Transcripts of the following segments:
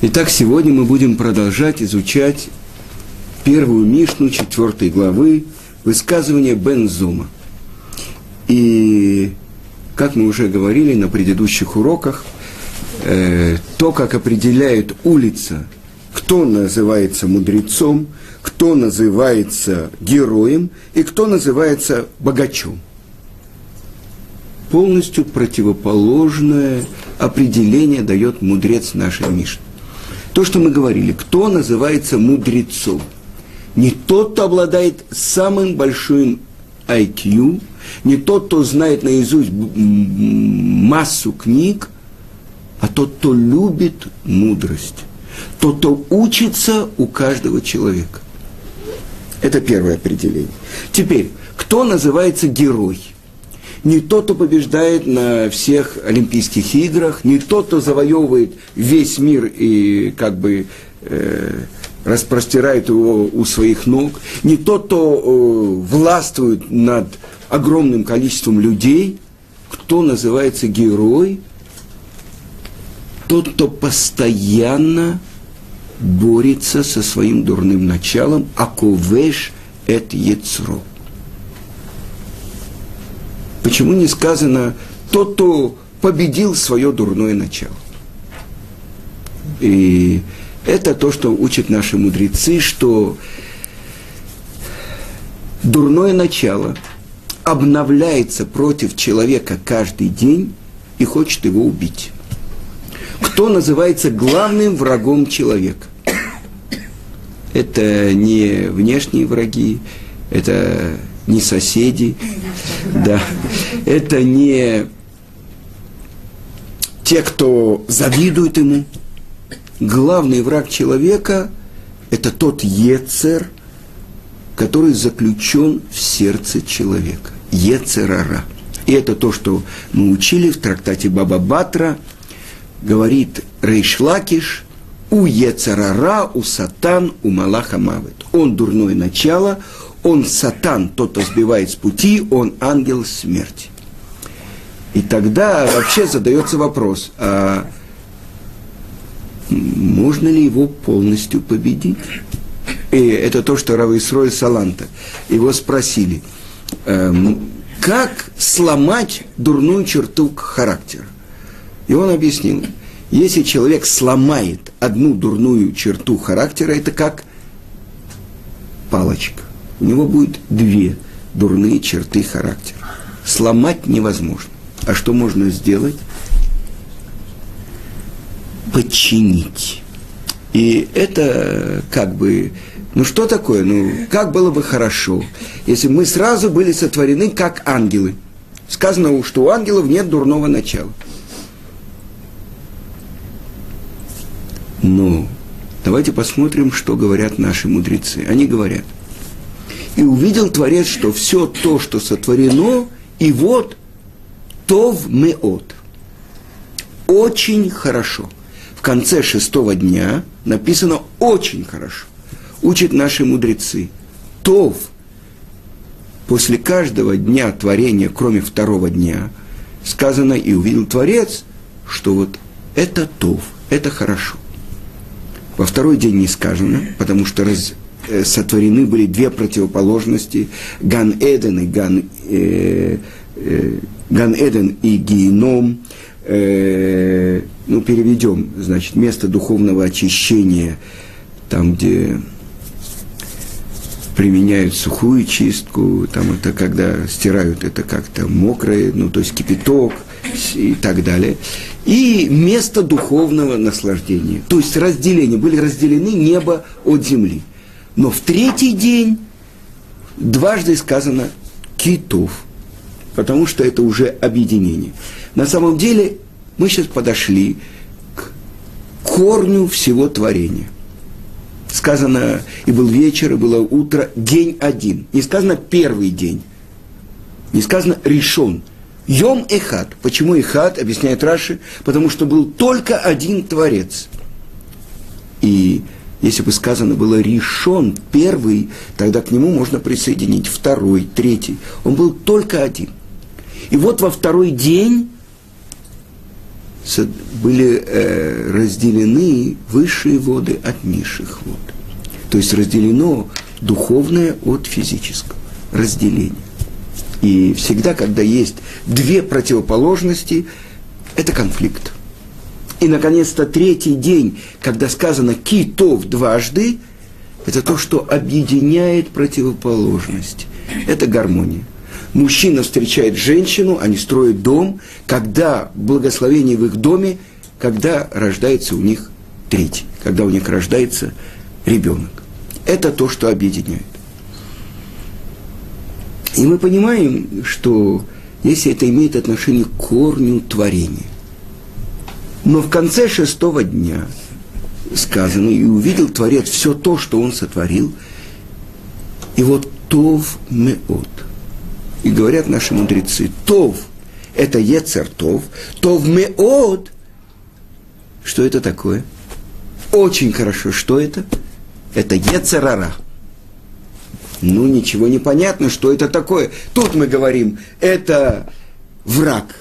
Итак, сегодня мы будем продолжать изучать первую Мишну четвертой главы высказывания Бензума. И, как мы уже говорили на предыдущих уроках, э, то, как определяет улица, кто называется мудрецом, кто называется героем и кто называется богачом. Полностью противоположное определение дает мудрец нашей Мишны. То, что мы говорили, кто называется мудрецом? Не тот, кто обладает самым большим IQ, не тот, кто знает наизусть массу книг, а тот, кто любит мудрость, тот, кто учится у каждого человека. Это первое определение. Теперь, кто называется герой? Не тот, кто побеждает на всех Олимпийских играх, не тот, кто завоевывает весь мир и как бы э, распростирает его у своих ног, не тот, кто э, властвует над огромным количеством людей, кто называется герой, тот, кто постоянно борется со своим дурным началом, аковеш эт яцро. Почему не сказано тот, кто победил свое дурное начало? И это то, что учат наши мудрецы, что дурное начало обновляется против человека каждый день и хочет его убить. Кто называется главным врагом человека? Это не внешние враги, это не соседи, да, это не те, кто завидует ему. Главный враг человека – это тот Ецер, который заключен в сердце человека. Ецерара. И это то, что мы учили в трактате Баба Батра, говорит Рейшлакиш, у Ецерара, у Сатан, у Малаха Мавет. Он дурное начало, он сатан, тот, кто сбивает с пути, он ангел смерти. И тогда вообще задается вопрос, а можно ли его полностью победить? И это то, что Рависрой Саланта. Его спросили, эм, как сломать дурную черту характера? И он объяснил, если человек сломает одну дурную черту характера, это как палочка у него будет две дурные черты характера. Сломать невозможно. А что можно сделать? Подчинить. И это как бы, ну что такое? Ну, как было бы хорошо, если мы сразу были сотворены как ангелы. Сказано, что у ангелов нет дурного начала. Но давайте посмотрим, что говорят наши мудрецы. Они говорят – и увидел Творец, что все то, что сотворено, и вот Тов Меот. Очень хорошо. В конце шестого дня написано очень хорошо. Учат наши мудрецы. Тов. После каждого дня творения, кроме второго дня, сказано, и увидел Творец, что вот это Тов, это хорошо. Во второй день не сказано, потому что раз, сотворены были две противоположности, Ган-Эден и Ган, э, э, Ган-Эден и Геном, э, ну, переведем, значит, место духовного очищения, там, где применяют сухую чистку, там это когда стирают это как-то мокрое, ну, то есть кипяток и так далее. И место духовного наслаждения. То есть разделение, были разделены небо от земли. Но в третий день дважды сказано китов, потому что это уже объединение. На самом деле мы сейчас подошли к корню всего творения. Сказано, и был вечер, и было утро, день один. Не сказано первый день. Не сказано решен. Йом Эхад. Почему Эхад, объясняет Раши, потому что был только один Творец. И если бы сказано было решен первый, тогда к нему можно присоединить второй, третий. Он был только один. И вот во второй день были э, разделены высшие воды от низших вод. То есть разделено духовное от физического. Разделение. И всегда, когда есть две противоположности, это конфликт. И, наконец-то, третий день, когда сказано «китов» дважды, это то, что объединяет противоположность. Это гармония. Мужчина встречает женщину, они строят дом, когда благословение в их доме, когда рождается у них третий, когда у них рождается ребенок. Это то, что объединяет. И мы понимаем, что если это имеет отношение к корню творения. Но в конце шестого дня сказано, и увидел Творец все то, что он сотворил, и вот Тов Меот. И говорят наши мудрецы, Тов – это Ецер Тов, Тов Меот – что это такое? Очень хорошо, что это? Это Ецерара – ну, ничего не понятно, что это такое. Тут мы говорим, это враг,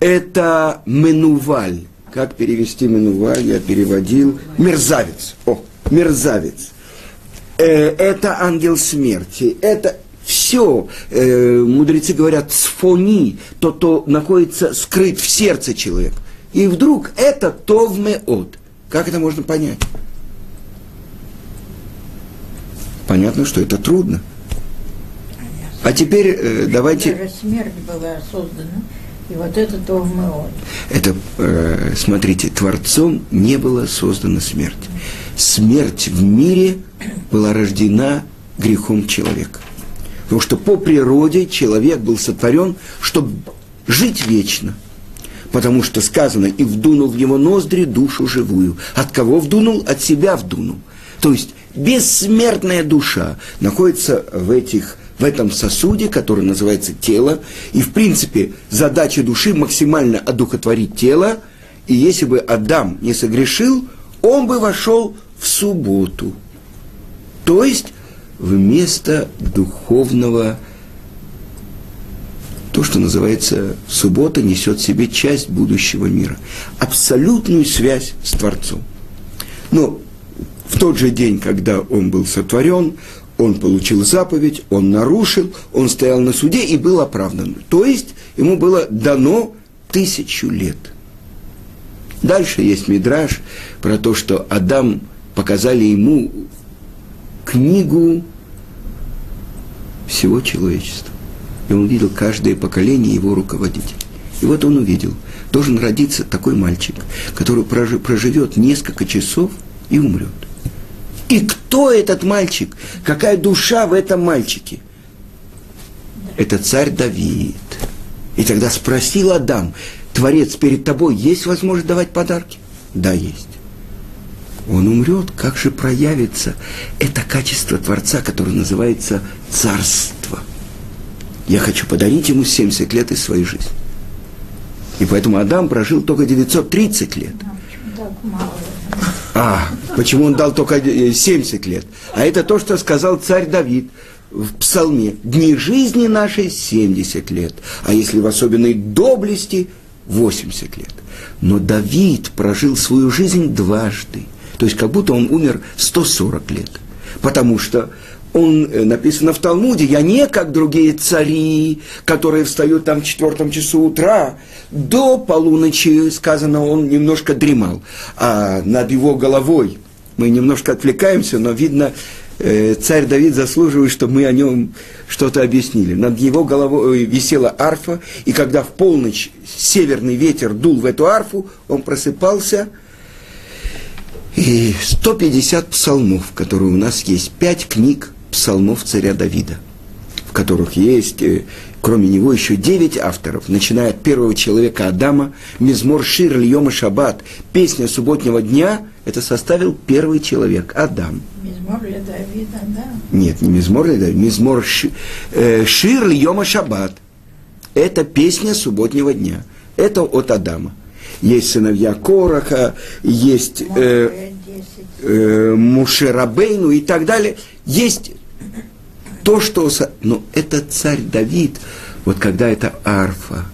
это менуваль. Как перевести менуваль? Я переводил. Мерзавец. О, мерзавец. Э, это ангел смерти. Это все, э, мудрецы говорят, сфони, то, то находится скрыт в сердце человека. И вдруг это товмеот. Как это можно понять? понятно, что это трудно. А теперь э, давайте... Даже смерть была создана, и вот это Товмеот. Это, э, смотрите, Творцом не была создана смерть. Смерть в мире была рождена грехом человека. Потому что по природе человек был сотворен, чтобы жить вечно. Потому что сказано, и вдунул в его ноздри душу живую. От кого вдунул? От себя вдунул. То есть бессмертная душа находится в, этих, в этом сосуде, который называется тело. И, в принципе, задача души максимально одухотворить тело. И если бы Адам не согрешил, он бы вошел в субботу. То есть вместо духовного то, что называется суббота, несет в себе часть будущего мира. Абсолютную связь с Творцом. Но в тот же день, когда он был сотворен, он получил заповедь, он нарушил, он стоял на суде и был оправдан. То есть ему было дано тысячу лет. Дальше есть мидраж про то, что Адам показали ему книгу всего человечества. И он видел каждое поколение его руководителей. И вот он увидел, должен родиться такой мальчик, который проживет несколько часов и умрет. И кто этот мальчик? Какая душа в этом мальчике? Это царь Давид. И тогда спросил Адам, Творец, перед тобой есть возможность давать подарки? Да, есть. Он умрет, как же проявится это качество Творца, которое называется царство. Я хочу подарить ему 70 лет из своей жизни. И поэтому Адам прожил только 930 лет. Мало. А, почему он дал только 70 лет? А это то, что сказал царь Давид в псалме. Дни жизни нашей 70 лет, а если в особенной доблести 80 лет. Но Давид прожил свою жизнь дважды. То есть как будто он умер 140 лет. Потому что он, э, написано в Талмуде, я не как другие цари, которые встают там в четвертом часу утра, до полуночи, сказано, он немножко дремал, а над его головой, мы немножко отвлекаемся, но видно, э, царь Давид заслуживает, чтобы мы о нем что-то объяснили. Над его головой висела арфа, и когда в полночь северный ветер дул в эту арфу, он просыпался – и 150 псалмов, которые у нас есть, пять книг псалмов царя Давида, в которых есть, э, кроме него, еще девять авторов, начиная от первого человека Адама, Мизмор Шир Льома Шаббат, песня субботнего дня, это составил первый человек, Адам. Мизмор для Давида, да? Нет, не Мизмор для Давида, Мизмор э, Шир Льома Шаббат. Это песня субботнего дня. Это от Адама. Есть сыновья Короха, есть э, э, Мушерабейну и так далее. Есть то, что... Но это царь Давид, вот когда эта арфа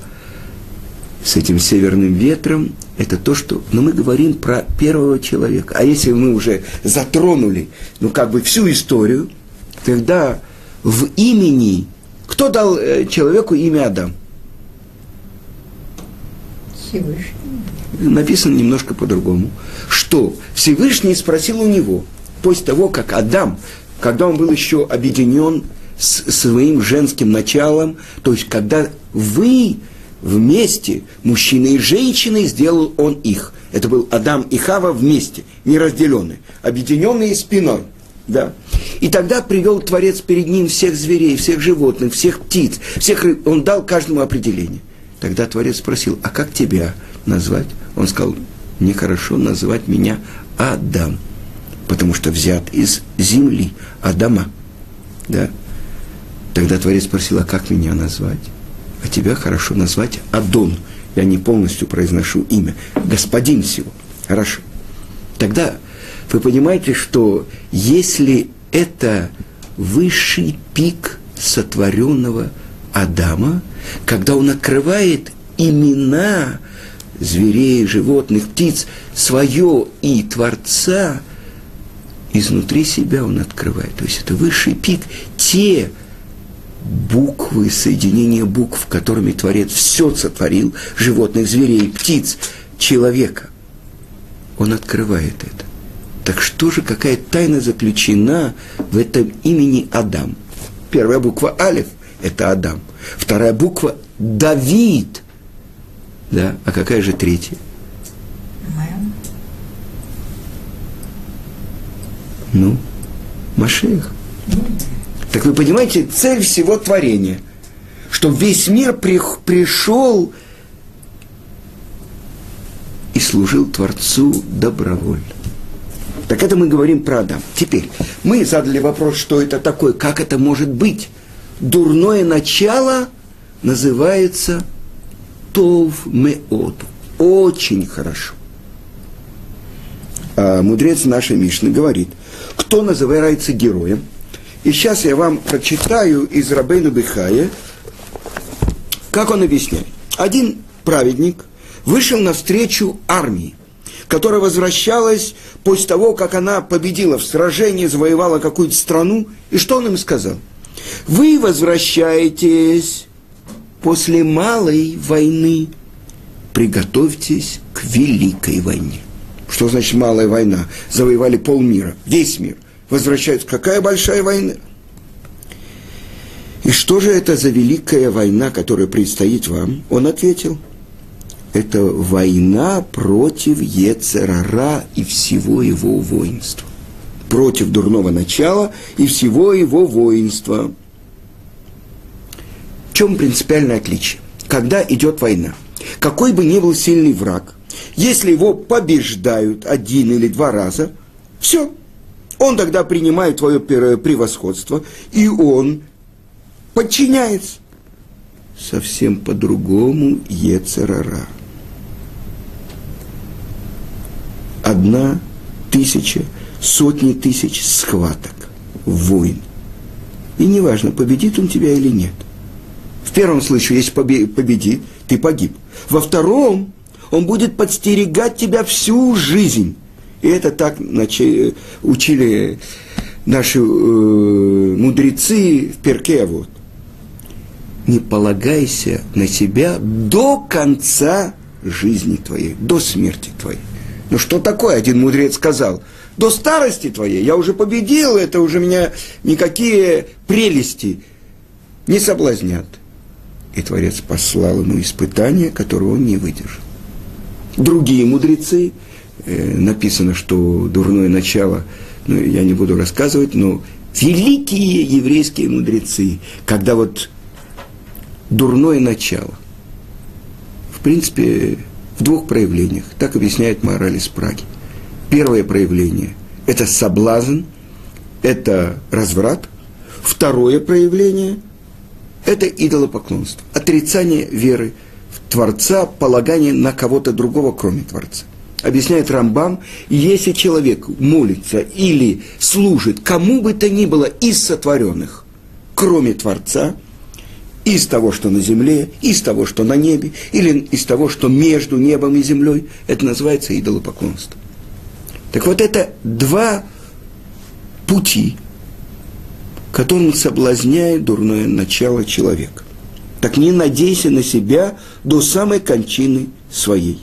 с этим северным ветром, это то, что... Но мы говорим про первого человека. А если мы уже затронули, ну, как бы всю историю, тогда в имени... Кто дал э, человеку имя Адам? Всевышний. Написано немножко по-другому. Что Всевышний спросил у него, после того, как Адам, когда он был еще объединен с своим женским началом, то есть когда вы вместе, мужчина и женщина, сделал он их. Это был Адам и Хава вместе, не разделенные, объединенные спиной. Да. И тогда привел Творец перед ним всех зверей, всех животных, всех птиц, всех рыб. Он дал каждому определение. Тогда Творец спросил, а как тебя назвать? Он сказал, нехорошо называть меня Адам, потому что взят из земли, Адама. Да. Тогда Творец спросил, а как меня назвать? А тебя хорошо назвать Адон. Я не полностью произношу имя. Господин всего. Хорошо. Тогда вы понимаете, что если это высший пик сотворенного Адама, когда он открывает имена зверей, животных, птиц, свое и Творца, изнутри себя он открывает. То есть это высший пик. Те буквы, соединение букв, которыми Творец все сотворил, животных, зверей, птиц, человека. Он открывает это. Так что же, какая тайна заключена в этом имени Адам? Первая буква Алиф – это Адам. Вторая буква – Давид. Да, а какая же третья? Ну, Машех. Так вы понимаете, цель всего творения, чтобы весь мир при, пришел и служил Творцу добровольно. Так это мы говорим про Адам. Теперь, мы задали вопрос, что это такое, как это может быть. Дурное начало называется Тов Меод. Очень хорошо. А мудрец нашей Мишны говорит, кто называется героем, и сейчас я вам прочитаю из Рабейна Бихая, как он объясняет. Один праведник вышел навстречу армии, которая возвращалась после того, как она победила в сражении, завоевала какую-то страну. И что он им сказал? Вы возвращаетесь после малой войны, приготовьтесь к великой войне. Что значит малая война? Завоевали полмира, весь мир – возвращаются. Какая большая война? И что же это за великая война, которая предстоит вам? Он ответил, это война против Ецерара и всего его воинства. Против дурного начала и всего его воинства. В чем принципиальное отличие? Когда идет война, какой бы ни был сильный враг, если его побеждают один или два раза, все, он тогда принимает твое превосходство, и он подчиняется. Совсем по-другому Ецерара. Одна тысяча, сотни тысяч схваток, войн. И неважно, победит он тебя или нет. В первом случае, если победит, ты погиб. Во втором, он будет подстерегать тебя всю жизнь. И это так учили наши э, мудрецы в Перке. Вот. Не полагайся на себя до конца жизни твоей, до смерти твоей. Ну что такое, один мудрец сказал, до старости твоей я уже победил, это уже меня никакие прелести не соблазнят. И Творец послал ему испытание, которого он не выдержал. Другие мудрецы – Э, написано, что дурное начало, ну, я не буду рассказывать, но великие еврейские мудрецы, когда вот дурное начало, в принципе, в двух проявлениях, так объясняет мораль из Праги. Первое проявление – это соблазн, это разврат. Второе проявление – это идолопоклонство, отрицание веры Творца, полагание на кого-то другого, кроме Творца объясняет Рамбам, если человек молится или служит кому бы то ни было из сотворенных, кроме Творца, из того, что на земле, из того, что на небе, или из того, что между небом и землей. Это называется идолопоклонство. Так вот это два пути, которым соблазняет дурное начало человека. Так не надейся на себя до самой кончины своей.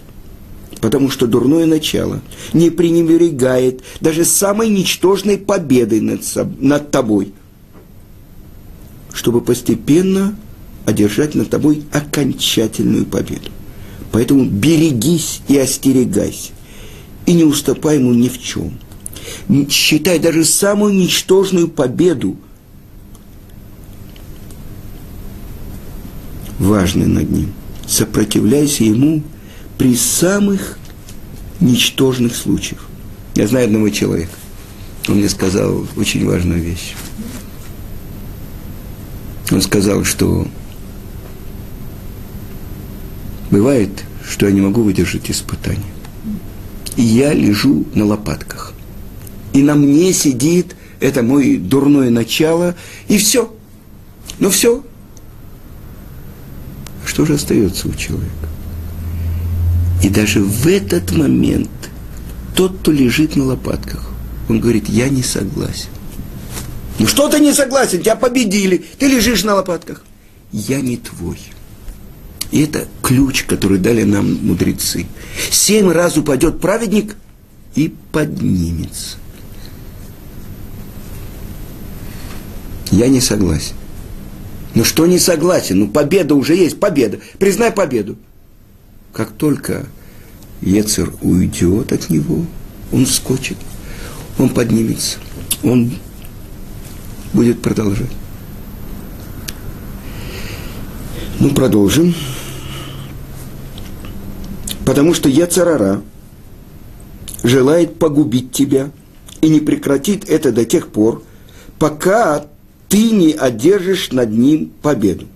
Потому что дурное начало не пренебрегает даже самой ничтожной победой над, над тобой, чтобы постепенно одержать над тобой окончательную победу. Поэтому берегись и остерегайся, и не уступай ему ни в чем. Считай даже самую ничтожную победу важной над ним. Сопротивляйся ему при самых ничтожных случаях. Я знаю одного человека. Он мне сказал очень важную вещь. Он сказал, что Бывает, что я не могу выдержать испытания. И я лежу на лопатках. И на мне сидит это мое дурное начало, и все. Ну все. Что же остается у человека? И даже в этот момент тот, кто лежит на лопатках, он говорит, я не согласен. Ну что ты не согласен? Тебя победили. Ты лежишь на лопатках. Я не твой. И это ключ, который дали нам мудрецы. Семь раз упадет праведник и поднимется. Я не согласен. Ну что не согласен? Ну победа уже есть, победа. Признай победу. Как только Ецер уйдет от него, он вскочит, он поднимется, он будет продолжать. Ну, продолжим потому что я царара желает погубить тебя и не прекратит это до тех пор, пока ты не одержишь над ним победу.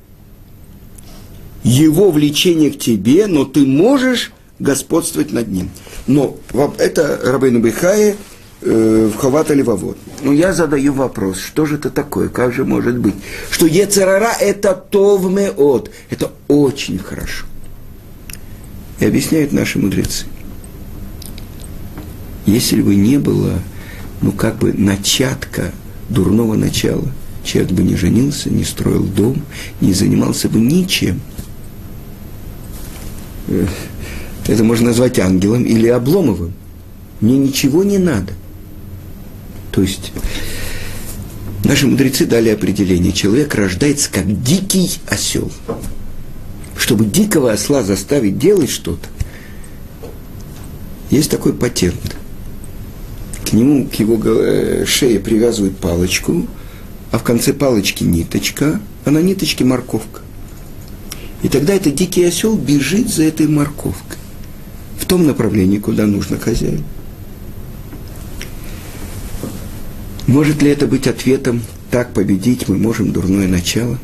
Его влечение к тебе, но ты можешь господствовать над ним. Но это Рабейну Бихае э, в Хавата Левовод. Но я задаю вопрос, что же это такое, как же может быть? Что Ецерара – это товмеот, это очень хорошо. И объясняют наши мудрецы. Если бы не было, ну, как бы, начатка дурного начала, человек бы не женился, не строил дом, не занимался бы ничем. Э, это можно назвать ангелом или обломовым. Мне ничего не надо. То есть наши мудрецы дали определение. Человек рождается как дикий осел чтобы дикого осла заставить делать что-то, есть такой патент. К нему, к его э, шее привязывают палочку, а в конце палочки ниточка, а на ниточке морковка. И тогда этот дикий осел бежит за этой морковкой в том направлении, куда нужно хозяин. Может ли это быть ответом «так победить мы можем дурное начало»?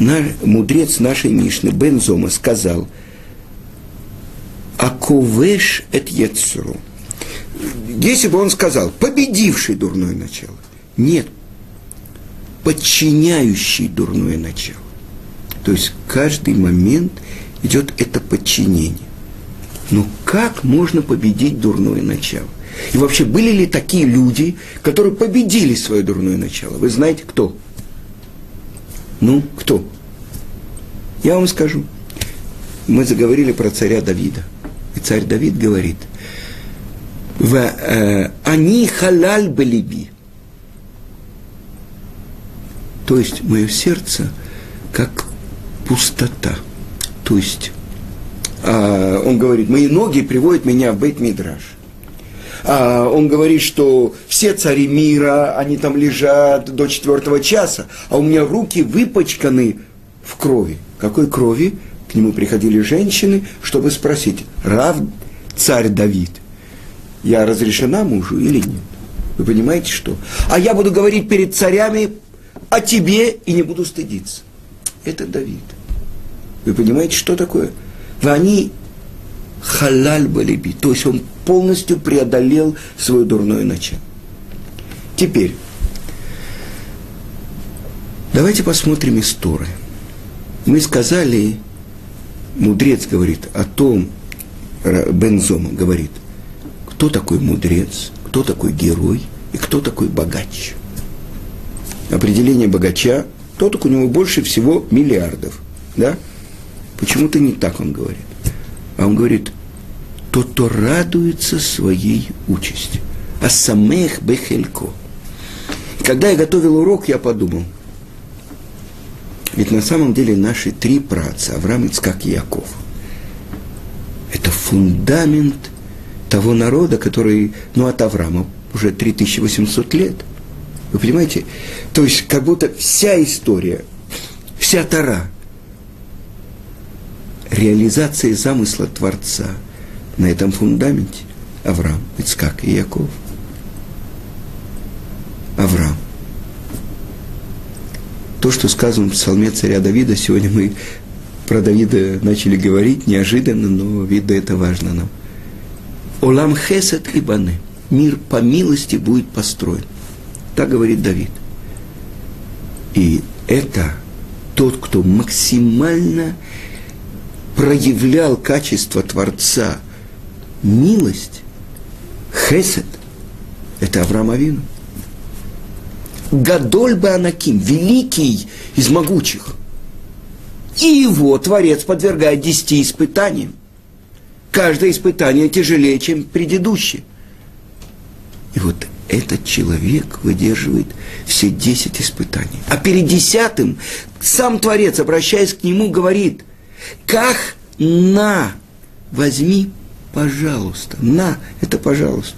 наш, мудрец нашей Мишны Бензома сказал, «Аковеш эт Ецру». Если бы он сказал, победивший дурное начало. Нет, подчиняющий дурное начало. То есть каждый момент идет это подчинение. Но как можно победить дурное начало? И вообще, были ли такие люди, которые победили свое дурное начало? Вы знаете, кто? Ну, кто? Я вам скажу. Мы заговорили про царя Давида. И царь Давид говорит, э, они халаль балиби. То есть мое сердце как пустота. То есть э, он говорит, мои ноги приводят меня в Бейт-Мидраш. А, он говорит, что все цари мира, они там лежат до четвертого часа, а у меня руки выпачканы в крови. Какой крови? К нему приходили женщины, чтобы спросить, Рав, царь Давид, я разрешена мужу или нет? Вы понимаете, что? А я буду говорить перед царями о тебе и не буду стыдиться. Это Давид. Вы понимаете, что такое? Они халаль балиби, то есть он полностью преодолел свое дурное начало. Теперь, давайте посмотрим историю. Мы сказали, мудрец говорит о том, Бензома говорит, кто такой мудрец, кто такой герой и кто такой богач. Определение богача, тот, у него больше всего миллиардов. Да? Почему-то не так он говорит. А он говорит, тот, кто радуется своей участи. А самех бехелько. Когда я готовил урок, я подумал, ведь на самом деле наши три праца, Авраам, Ицкак и Яков, это фундамент того народа, который, ну, от Авраама уже 3800 лет. Вы понимаете? То есть, как будто вся история, вся Тара, реализация замысла Творца на этом фундаменте Авраам, Ицкак и Яков. Авраам то, что сказано в псалме царя Давида, сегодня мы про Давида начали говорить неожиданно, но видно это важно нам. Олам хесед и баны. Мир по милости будет построен. Так говорит Давид. И это тот, кто максимально проявлял качество Творца, милость, хесед, это Авраам Авину. Гадоль Анаким, великий из могучих. И его Творец подвергает десяти испытаниям. Каждое испытание тяжелее, чем предыдущее. И вот этот человек выдерживает все десять испытаний. А перед десятым сам Творец, обращаясь к нему, говорит, как на, возьми, пожалуйста, на, это пожалуйста.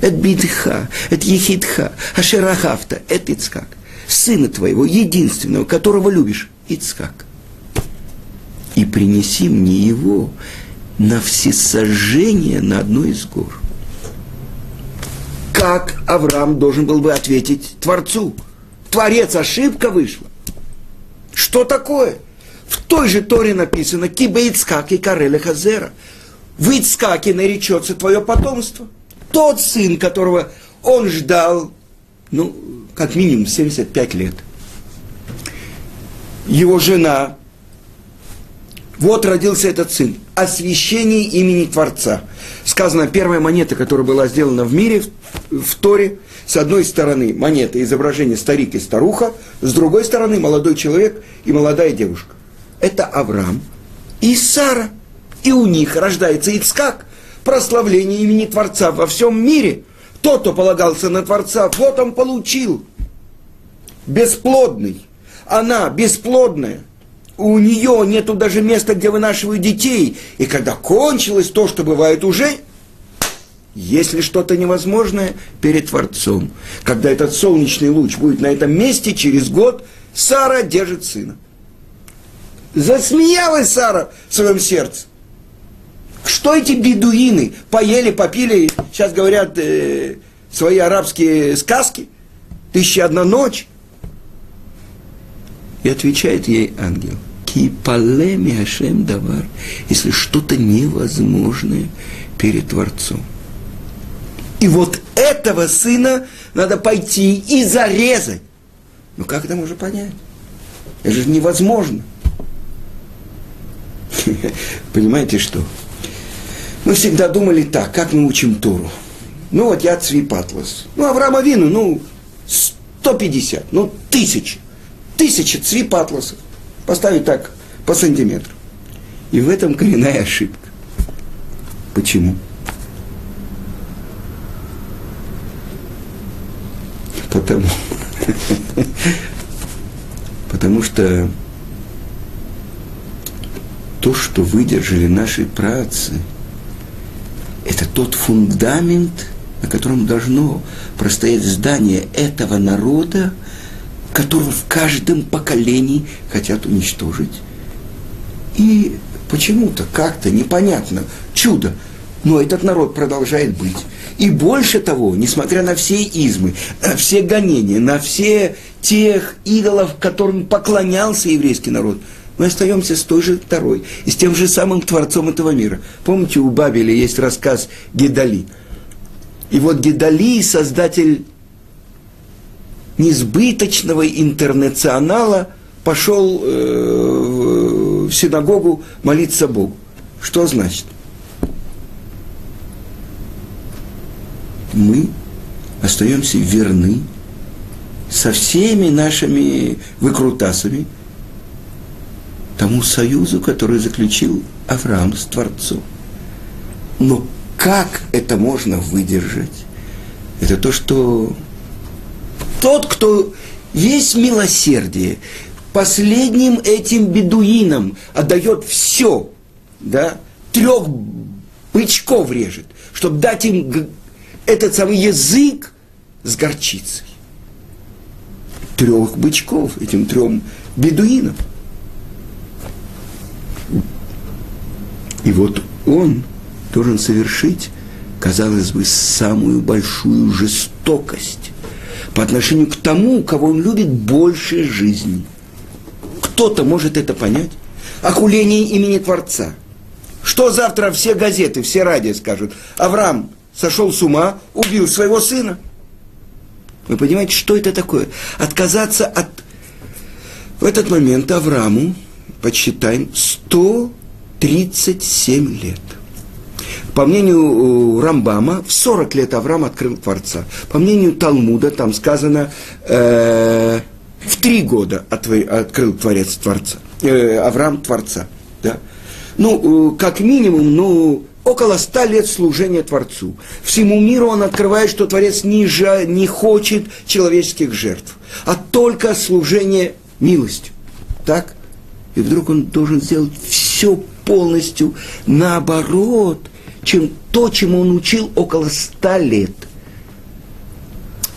Это бидха, это ехидха, ашерахавта, это Ицкак. Сына твоего, единственного, которого любишь, Ицкак. И принеси мне его на всесожжение на одной из гор. Как Авраам должен был бы ответить Творцу? Творец, ошибка вышла. Что такое? В той же Торе написано «Киба Ицкак и Кареля Хазера». В Ицкаке наречется твое потомство – тот сын, которого он ждал, ну, как минимум 75 лет. Его жена, вот родился этот сын, освящение имени Творца. Сказано, первая монета, которая была сделана в мире, в, в Торе, с одной стороны монета, изображение старик и старуха, с другой стороны молодой человек и молодая девушка. Это Авраам и Сара. И у них рождается Ицкак – прославление имени Творца во всем мире. Тот, кто полагался на Творца, вот он получил. Бесплодный. Она бесплодная. У нее нету даже места, где вынашивают детей. И когда кончилось то, что бывает уже, если что-то невозможное перед Творцом, когда этот солнечный луч будет на этом месте, через год Сара держит сына. Засмеялась Сара в своем сердце. Что эти бедуины поели, попили, сейчас говорят э, свои арабские сказки, тысяча одна ночь. И отвечает ей ангел, ашем давар, если что-то невозможное перед Творцом. И вот этого сына надо пойти и зарезать. Ну как это можно понять? Это же невозможно. Понимаете что? Мы всегда думали так, как мы учим Туру. Ну вот я цвипатлас. Ну, Авраама Вину, ну, 150, ну, тысячи. Тысячи цвипатласов. Поставить так по сантиметру. И в этом коренная ошибка. Почему? Потому, потому что то, что выдержали наши працы – это тот фундамент, на котором должно простоять здание этого народа, которого в каждом поколении хотят уничтожить. И почему-то, как-то непонятно, чудо, но этот народ продолжает быть. И больше того, несмотря на все измы, на все гонения, на все тех идолов, которым поклонялся еврейский народ – мы остаемся с той же второй и с тем же самым Творцом этого мира. Помните, у Бабеля есть рассказ Гедали. И вот Гедали, создатель несбыточного интернационала, пошел э, в синагогу молиться Богу. Что значит? Мы остаемся верны со всеми нашими выкрутасами тому союзу, который заключил Авраам с Творцом. Но как это можно выдержать? Это то, что тот, кто есть милосердие, последним этим бедуинам отдает все, да, трех бычков режет, чтобы дать им этот самый язык с горчицей. Трех бычков, этим трем бедуинам. И вот он должен совершить, казалось бы, самую большую жестокость по отношению к тому, кого он любит больше жизни. Кто-то может это понять. Окуление имени Творца. Что завтра все газеты, все радио скажут? Авраам сошел с ума, убил своего сына. Вы понимаете, что это такое? Отказаться от... В этот момент Аврааму, подсчитаем, 137 лет. По мнению э, Рамбама, в 40 лет Авраам открыл Творца. По мнению Талмуда, там сказано, э, в три года открыл Творец Творца. Э, Авраам Творца. Да? Ну, э, как минимум, ну, около ста лет служения Творцу. Всему миру он открывает, что Творец не, жа, не хочет человеческих жертв, а только служение милостью. Так? И вдруг он должен сделать все полностью наоборот, чем то, чему он учил около ста лет.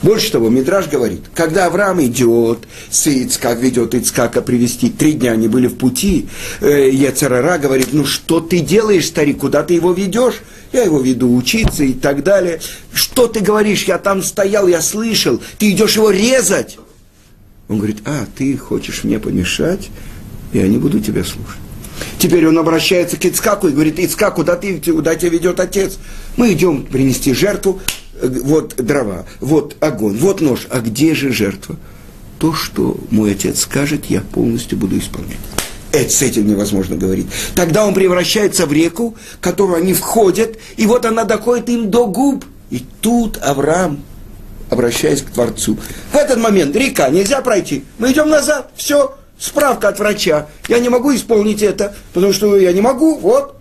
Больше того, Мидраж говорит, когда Авраам идет, с Ицкак ведет Ицкака привести, три дня они были в пути, э, Ецарара говорит, ну что ты делаешь, старик, куда ты его ведешь? Я его веду учиться и так далее. Что ты говоришь, я там стоял, я слышал, ты идешь его резать. Он говорит, а, ты хочешь мне помешать, я не буду тебя слушать. Теперь он обращается к Ицкаку и говорит, Ицкак, куда, ты, куда тебя ведет отец? Мы идем принести жертву, э, вот дрова, вот огонь, вот нож. А где же жертва? То, что мой отец скажет, я полностью буду исполнять. Это с этим невозможно говорить. Тогда он превращается в реку, в которую они входят, и вот она доходит им до губ. И тут Авраам, обращаясь к Творцу, в этот момент река, нельзя пройти, мы идем назад, все, справка от врача. Я не могу исполнить это, потому что я не могу, вот.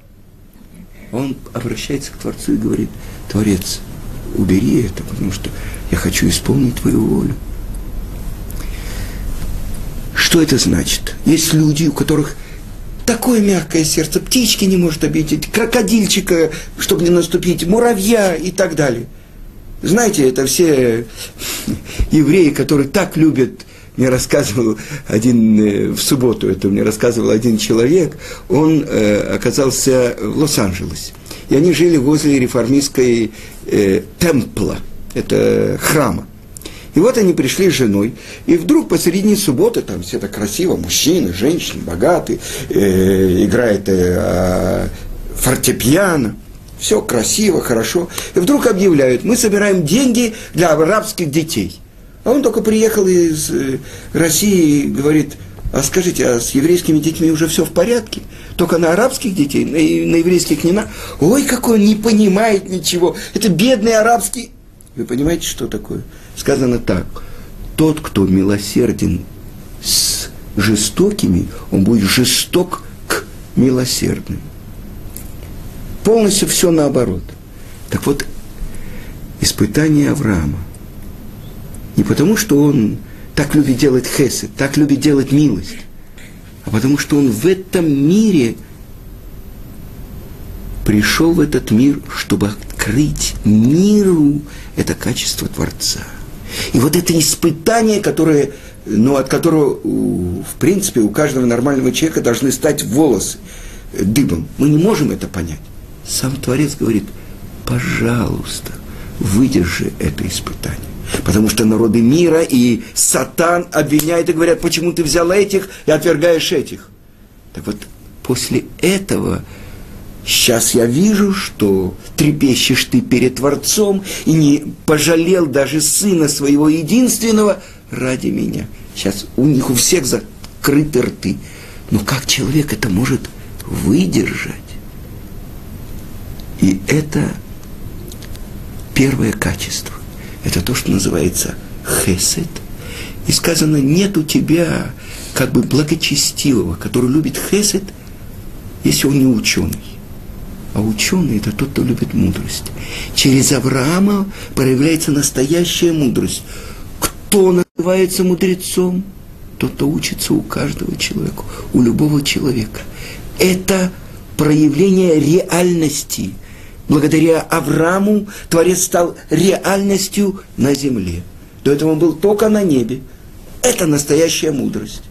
Он обращается к Творцу и говорит, Творец, убери это, потому что я хочу исполнить твою волю. Что это значит? Есть люди, у которых такое мягкое сердце, птички не может обидеть, крокодильчика, чтобы не наступить, муравья и так далее. Знаете, это все евреи, которые так любят мне рассказывал один, э, в субботу это мне рассказывал один человек, он э, оказался в Лос-Анджелесе. И они жили возле реформистской э, темпла, это храма. И вот они пришли с женой, и вдруг посередине субботы, там все так красиво, мужчины, женщины, богатые, э, играет э, фортепиано, все красиво, хорошо. И вдруг объявляют, мы собираем деньги для арабских детей. А он только приехал из э, России и говорит, а скажите, а с еврейскими детьми уже все в порядке? Только на арабских детей, на, на еврейских не на... Ой, какой он не понимает ничего. Это бедный арабский... Вы понимаете, что такое? Сказано так. Тот, кто милосерден с жестокими, он будет жесток к милосердным. Полностью все наоборот. Так вот, испытание Авраама – не потому, что он так любит делать хесед, так любит делать милость, а потому что он в этом мире пришел в этот мир, чтобы открыть миру это качество Творца. И вот это испытание, которое, ну, от которого, в принципе, у каждого нормального человека должны стать волосы дыбом. Мы не можем это понять. Сам Творец говорит, пожалуйста, выдержи это испытание. Потому что народы мира и сатан обвиняют и говорят, почему ты взял этих и отвергаешь этих. Так вот, после этого сейчас я вижу, что трепещешь ты перед Творцом и не пожалел даже сына своего единственного ради меня. Сейчас у них у всех закрыты рты. Но как человек это может выдержать? И это первое качество. Это то, что называется хесед. И сказано, нет у тебя как бы благочестивого, который любит хесед, если он не ученый. А ученый – это тот, кто любит мудрость. Через Авраама проявляется настоящая мудрость. Кто называется мудрецом? Тот, кто учится у каждого человека, у любого человека. Это проявление реальности. Благодаря Аврааму Творец стал реальностью на земле. До этого он был только на небе. Это настоящая мудрость.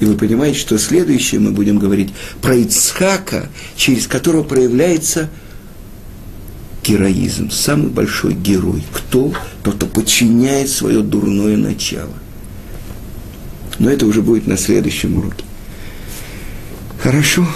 И вы понимаете, что следующее мы будем говорить про Ицхака, через которого проявляется героизм, самый большой герой. Кто? Тот, кто подчиняет свое дурное начало. Но это уже будет на следующем уроке. Хорошо.